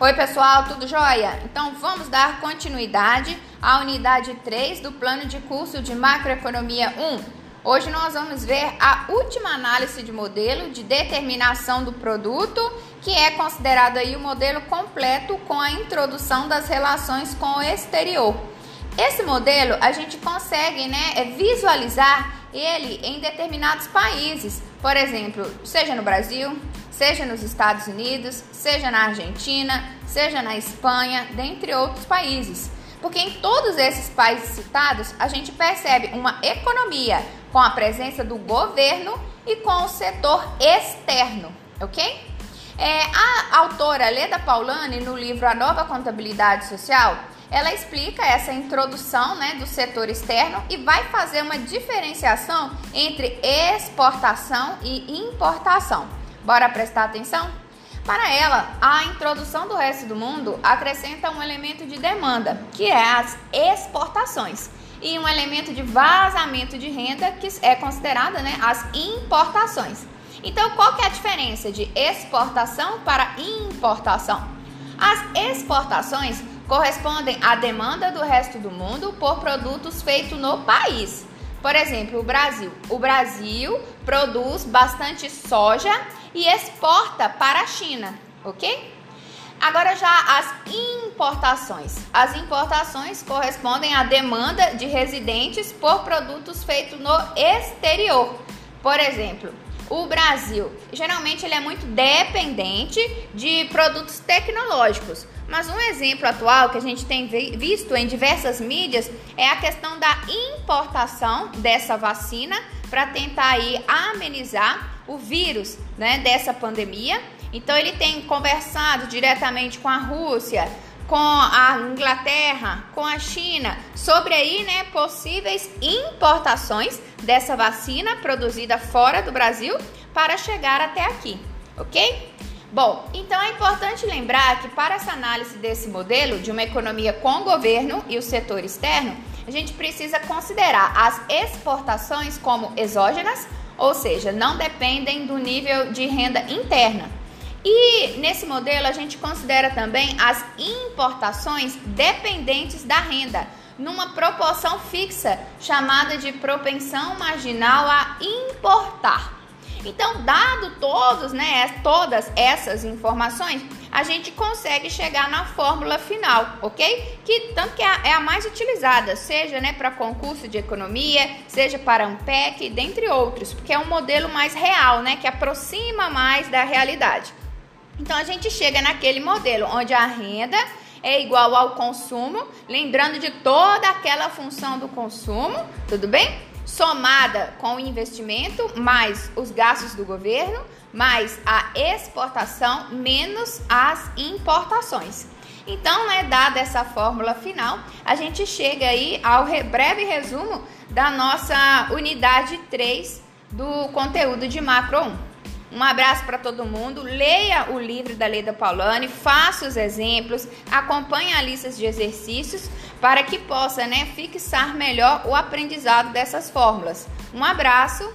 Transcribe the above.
Oi, pessoal, tudo jóia? Então vamos dar continuidade à unidade 3 do plano de curso de macroeconomia 1. Hoje nós vamos ver a última análise de modelo de determinação do produto, que é considerado aí o modelo completo com a introdução das relações com o exterior. Esse modelo a gente consegue né, é visualizar ele em determinados países, por exemplo, seja no Brasil, seja nos Estados Unidos, seja na Argentina, seja na Espanha, dentre outros países. Porque em todos esses países citados, a gente percebe uma economia com a presença do governo e com o setor externo, ok? É, a autora Leda Paulani, no livro A Nova Contabilidade Social, ela explica essa introdução né, do setor externo e vai fazer uma diferenciação entre exportação e importação. Bora prestar atenção? Para ela, a introdução do resto do mundo acrescenta um elemento de demanda, que é as exportações, e um elemento de vazamento de renda, que é considerada né, as importações. Então, qual que é a diferença de exportação para importação? As exportações correspondem à demanda do resto do mundo por produtos feitos no país. Por exemplo, o Brasil. O Brasil produz bastante soja e exporta para a China, ok? Agora já as importações. As importações correspondem à demanda de residentes por produtos feitos no exterior. Por exemplo, o Brasil, geralmente ele é muito dependente de produtos tecnológicos. Mas um exemplo atual que a gente tem visto em diversas mídias é a questão da importação dessa vacina para tentar aí amenizar o vírus, né, dessa pandemia. Então ele tem conversado diretamente com a Rússia, com a Inglaterra, com a China, sobre aí, né, possíveis importações dessa vacina produzida fora do Brasil para chegar até aqui, ok? Bom, então é importante lembrar que para essa análise desse modelo de uma economia com o governo e o setor externo, a gente precisa considerar as exportações como exógenas, ou seja, não dependem do nível de renda interna. E nesse modelo a gente considera também as importações dependentes da renda, numa proporção fixa chamada de propensão marginal a importar. Então, dado todos, né, todas essas informações, a gente consegue chegar na fórmula final, ok? Que tanto que é a, é mais utilizada, seja né, para concurso de economia, seja para Ampec, dentre outros, porque é um modelo mais real, né, que aproxima mais da realidade. Então a gente chega naquele modelo onde a renda é igual ao consumo, lembrando de toda aquela função do consumo, tudo bem? somada com o investimento, mais os gastos do governo, mais a exportação, menos as importações. Então, né, dada essa fórmula final, a gente chega aí ao breve resumo da nossa unidade 3 do conteúdo de macro 1. Um abraço para todo mundo. Leia o livro da Leda Paulani, faça os exemplos, acompanhe a lista de exercícios para que possa né, fixar melhor o aprendizado dessas fórmulas. Um abraço